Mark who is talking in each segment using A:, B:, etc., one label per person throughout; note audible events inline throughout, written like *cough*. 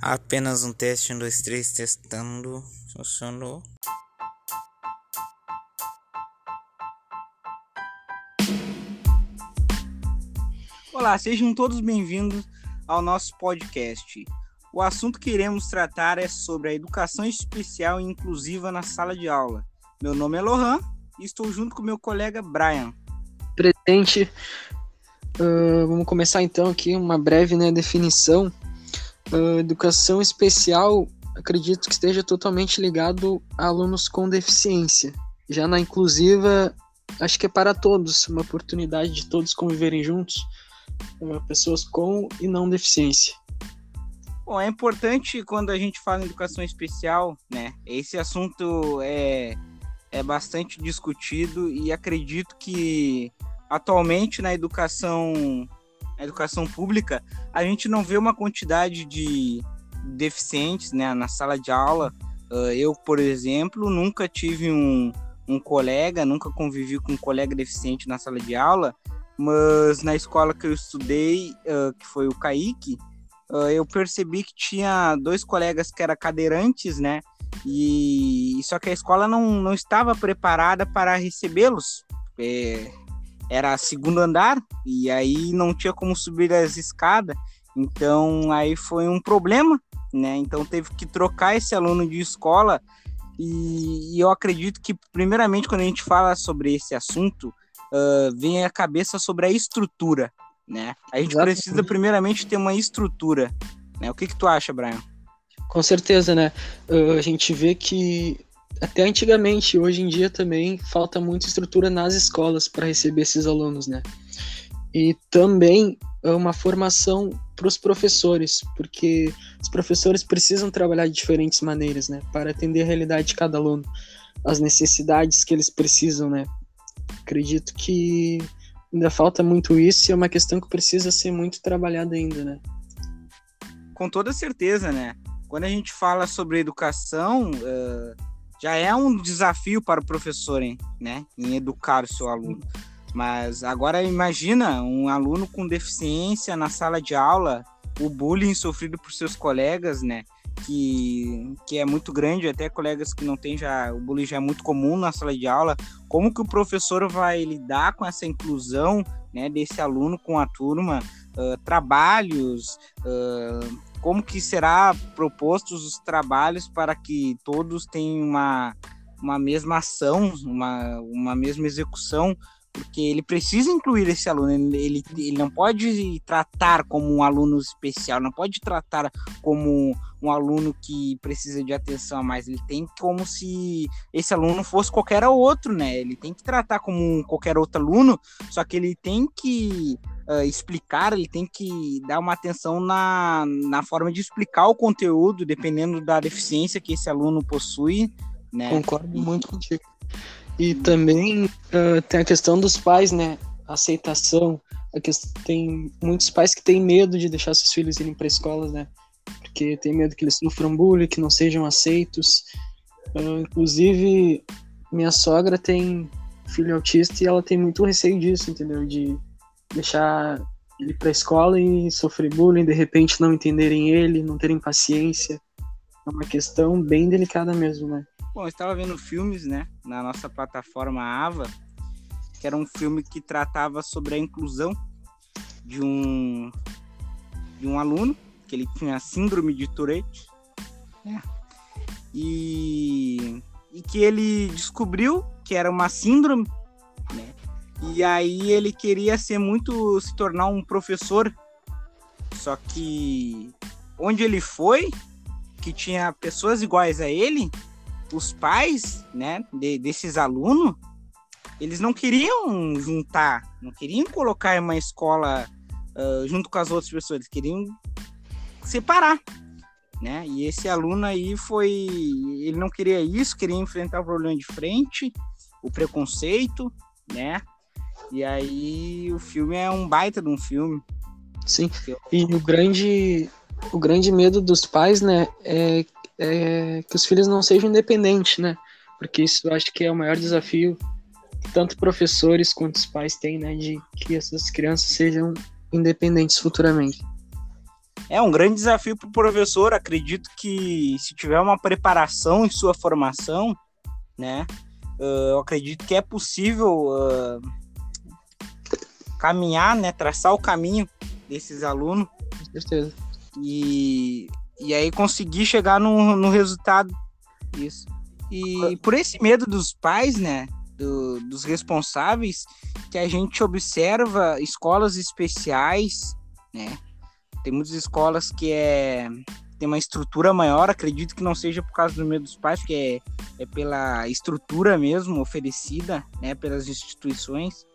A: Apenas um teste, um, dois, três, testando. Funcionou.
B: Olá, sejam todos bem-vindos ao nosso podcast. O assunto que iremos tratar é sobre a educação especial e inclusiva na sala de aula. Meu nome é Lohan e estou junto com meu colega Brian.
C: Presente. Uh, vamos começar então aqui uma breve né, definição Uh, educação especial, acredito que esteja totalmente ligado a alunos com deficiência. Já na inclusiva, acho que é para todos, uma oportunidade de todos conviverem juntos, uh, pessoas com e não deficiência.
B: Bom, é importante quando a gente fala em educação especial, né? Esse assunto é, é bastante discutido e acredito que atualmente na educação na educação pública, a gente não vê uma quantidade de deficientes né, na sala de aula. Uh, eu, por exemplo, nunca tive um, um colega, nunca convivi com um colega deficiente na sala de aula, mas na escola que eu estudei, uh, que foi o Kaique, uh, eu percebi que tinha dois colegas que eram cadeirantes, né? E só que a escola não, não estava preparada para recebê-los. É, era segundo andar e aí não tinha como subir as escadas. Então aí foi um problema, né? Então teve que trocar esse aluno de escola e, e eu acredito que primeiramente quando a gente fala sobre esse assunto uh, vem a cabeça sobre a estrutura, né? A gente Exatamente. precisa primeiramente ter uma estrutura, né? O que que tu acha, Brian?
C: Com certeza, né? Uh, a gente vê que até antigamente, hoje em dia também falta muita estrutura nas escolas para receber esses alunos, né? E também é uma formação para os professores, porque os professores precisam trabalhar de diferentes maneiras, né, para atender a realidade de cada aluno, as necessidades que eles precisam, né? Acredito que ainda falta muito isso e é uma questão que precisa ser muito trabalhada ainda, né?
B: Com toda certeza, né? Quando a gente fala sobre educação, uh já é um desafio para o professor, hein, né, em educar o seu aluno. Mas agora imagina um aluno com deficiência na sala de aula, o bullying sofrido por seus colegas, né, que, que é muito grande, até colegas que não têm já, o bullying já é muito comum na sala de aula. Como que o professor vai lidar com essa inclusão, né, desse aluno com a turma, uh, trabalhos, uh, como que será propostos os trabalhos para que todos tenham uma, uma mesma ação, uma, uma mesma execução, porque ele precisa incluir esse aluno, ele, ele não pode tratar como um aluno especial, não pode tratar como um aluno que precisa de atenção a mais, ele tem como se esse aluno fosse qualquer outro, né? Ele tem que tratar como qualquer outro aluno, só que ele tem que uh, explicar, ele tem que dar uma atenção na, na forma de explicar o conteúdo, dependendo da deficiência que esse aluno possui. Né?
C: Concordo muito contigo. E também uh, tem a questão dos pais, né? Aceitação. A questão, tem muitos pais que têm medo de deixar seus filhos irem para escolas, né? Porque tem medo que eles sofram bullying, que não sejam aceitos. Uh, inclusive, minha sogra tem filho autista e ela tem muito receio disso, entendeu? De deixar ele para a escola e sofrer bullying, de repente não entenderem ele, não terem paciência. É uma questão bem delicada mesmo, né?
B: Bom, eu estava vendo filmes, né, na nossa plataforma Ava, que era um filme que tratava sobre a inclusão de um de um aluno que ele tinha síndrome de Tourette, né? E, e que ele descobriu que era uma síndrome e aí ele queria ser muito se tornar um professor. Só que onde ele foi, que tinha pessoas iguais a ele, os pais, né, de, desses alunos, eles não queriam juntar, não queriam colocar em uma escola uh, junto com as outras pessoas, eles queriam separar, né? E esse aluno aí foi, ele não queria isso, queria enfrentar o problema de frente, o preconceito, né? E aí o filme é um baita de um filme.
C: Sim. E o grande, o grande medo dos pais, né, é, é que os filhos não sejam independentes, né? Porque isso eu acho que é o maior desafio que tanto professores quanto os pais têm, né, de que essas crianças sejam independentes futuramente.
B: É um grande desafio para o professor. Acredito que se tiver uma preparação em sua formação, né, eu acredito que é possível uh, caminhar, né, traçar o caminho desses alunos.
C: Com certeza.
B: E, e aí conseguir chegar no, no resultado. Isso. E por esse medo dos pais, né, do, dos responsáveis, que a gente observa escolas especiais, né, tem muitas escolas que é tem uma estrutura maior, acredito que não seja por causa do medo dos pais, porque é, é pela estrutura mesmo oferecida, né, pelas instituições,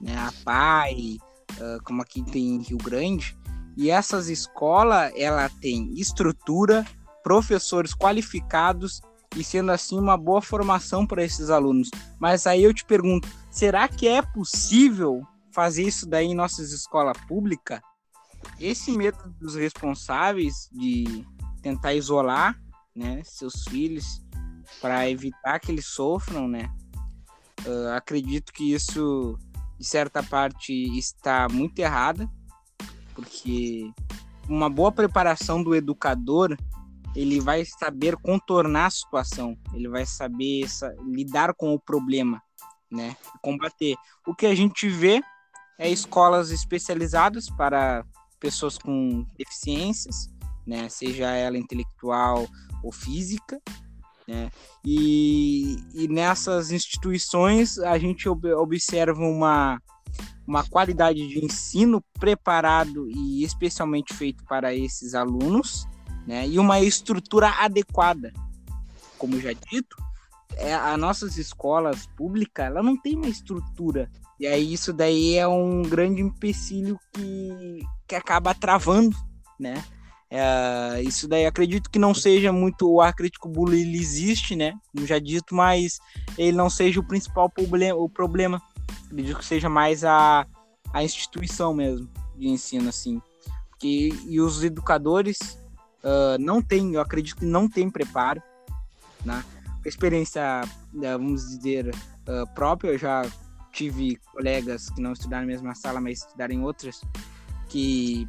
B: né, a PAI, uh, como aqui tem em Rio Grande, e essas escolas, ela tem estrutura, professores qualificados e sendo assim uma boa formação para esses alunos. Mas aí eu te pergunto, será que é possível fazer isso daí em nossas escolas públicas? esse medo dos responsáveis de tentar isolar, né, seus filhos para evitar que eles sofram, né? Uh, acredito que isso, de certa parte, está muito errada, porque uma boa preparação do educador, ele vai saber contornar a situação, ele vai saber lidar com o problema, né? Combater. O que a gente vê é escolas especializadas para pessoas com deficiências, né, seja ela intelectual ou física, né, e, e nessas instituições a gente ob observa uma, uma qualidade de ensino preparado e especialmente feito para esses alunos, né, e uma estrutura adequada. Como já dito, é, as nossas escolas públicas ela não tem uma estrutura e aí isso daí é um grande empecilho que, que acaba travando, né? É, isso daí acredito que não seja muito o ar crítico bullying ele existe, né? Como já dito, mas ele não seja o principal problema, o problema. Acredito que seja mais a, a instituição mesmo de ensino, assim. Porque, e os educadores uh, não têm, eu acredito que não têm preparo, né? Experiência, vamos dizer, uh, própria, eu já tive colegas que não estudaram na mesma sala, mas estudaram em outras, que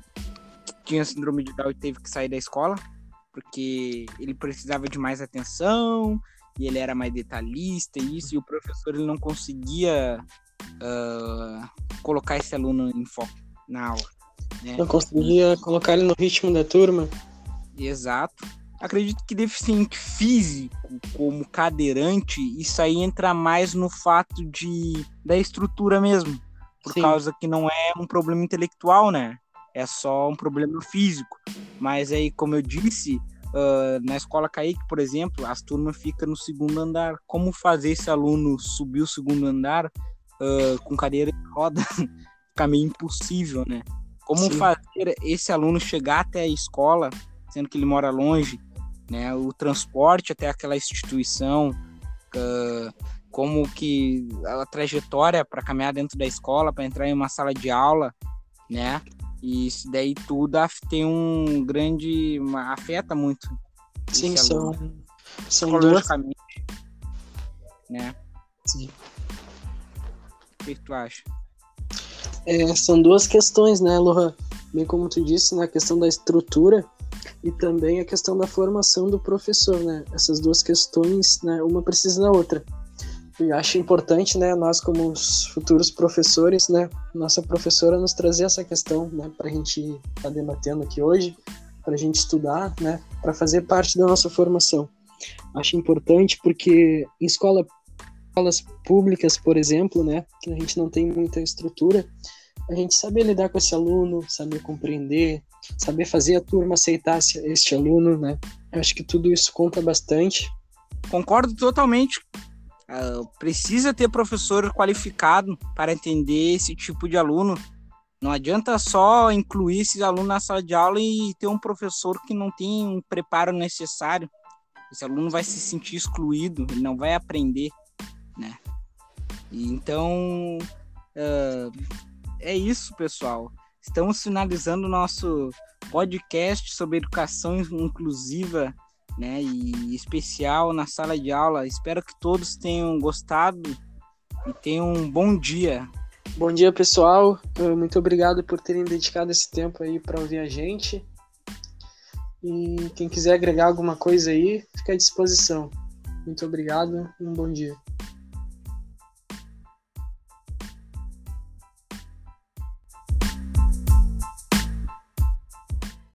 B: tinha síndrome de Down e teve que sair da escola, porque ele precisava de mais atenção, e ele era mais detalhista e isso, e o professor ele não conseguia uh, colocar esse aluno em foco na aula. Né?
C: Não conseguia colocar ele no ritmo da turma.
B: Exato. Acredito que deficiente físico, como cadeirante, isso aí entra mais no fato de da estrutura mesmo. Por Sim. causa que não é um problema intelectual, né? É só um problema físico. Mas aí, como eu disse, uh, na escola Kaique, por exemplo, as turmas ficam no segundo andar. Como fazer esse aluno subir o segundo andar uh, com cadeira de roda? *laughs* Fica meio impossível, né? Como Sim. fazer esse aluno chegar até a escola, sendo que ele mora longe, né? O transporte até aquela instituição, uh, como que a trajetória para caminhar dentro da escola, para entrar em uma sala de aula, né? E isso daí tudo tem um grande. Uma, afeta muito.
C: Sim, são, são duas.
B: Né? Sim. Que tu acha?
C: É, são duas questões, né, Lohan? Bem como tu disse, na questão da estrutura e também a questão da formação do professor, né? Essas duas questões, né, uma precisa da outra. E acho importante, né, nós como os futuros professores, né, nossa professora nos trazer essa questão, né, para a gente estar tá debatendo aqui hoje, para a gente estudar, né, para fazer parte da nossa formação. Acho importante porque em escola, escolas públicas, por exemplo, né, que a gente não tem muita estrutura, a gente saber lidar com esse aluno, saber compreender, saber fazer a turma aceitar este aluno, né? Acho que tudo isso conta bastante.
B: Concordo totalmente. Uh, precisa ter professor qualificado para entender esse tipo de aluno. Não adianta só incluir esses alunos na sala de aula e ter um professor que não tem um preparo necessário. Esse aluno vai se sentir excluído, ele não vai aprender? Então, uh, é isso, pessoal. Estamos finalizando o nosso podcast sobre educação inclusiva né, e especial na sala de aula. Espero que todos tenham gostado e tenham um bom dia.
C: Bom dia, pessoal. Muito obrigado por terem dedicado esse tempo aí para ouvir a gente. E quem quiser agregar alguma coisa aí, fica à disposição. Muito obrigado, um bom dia.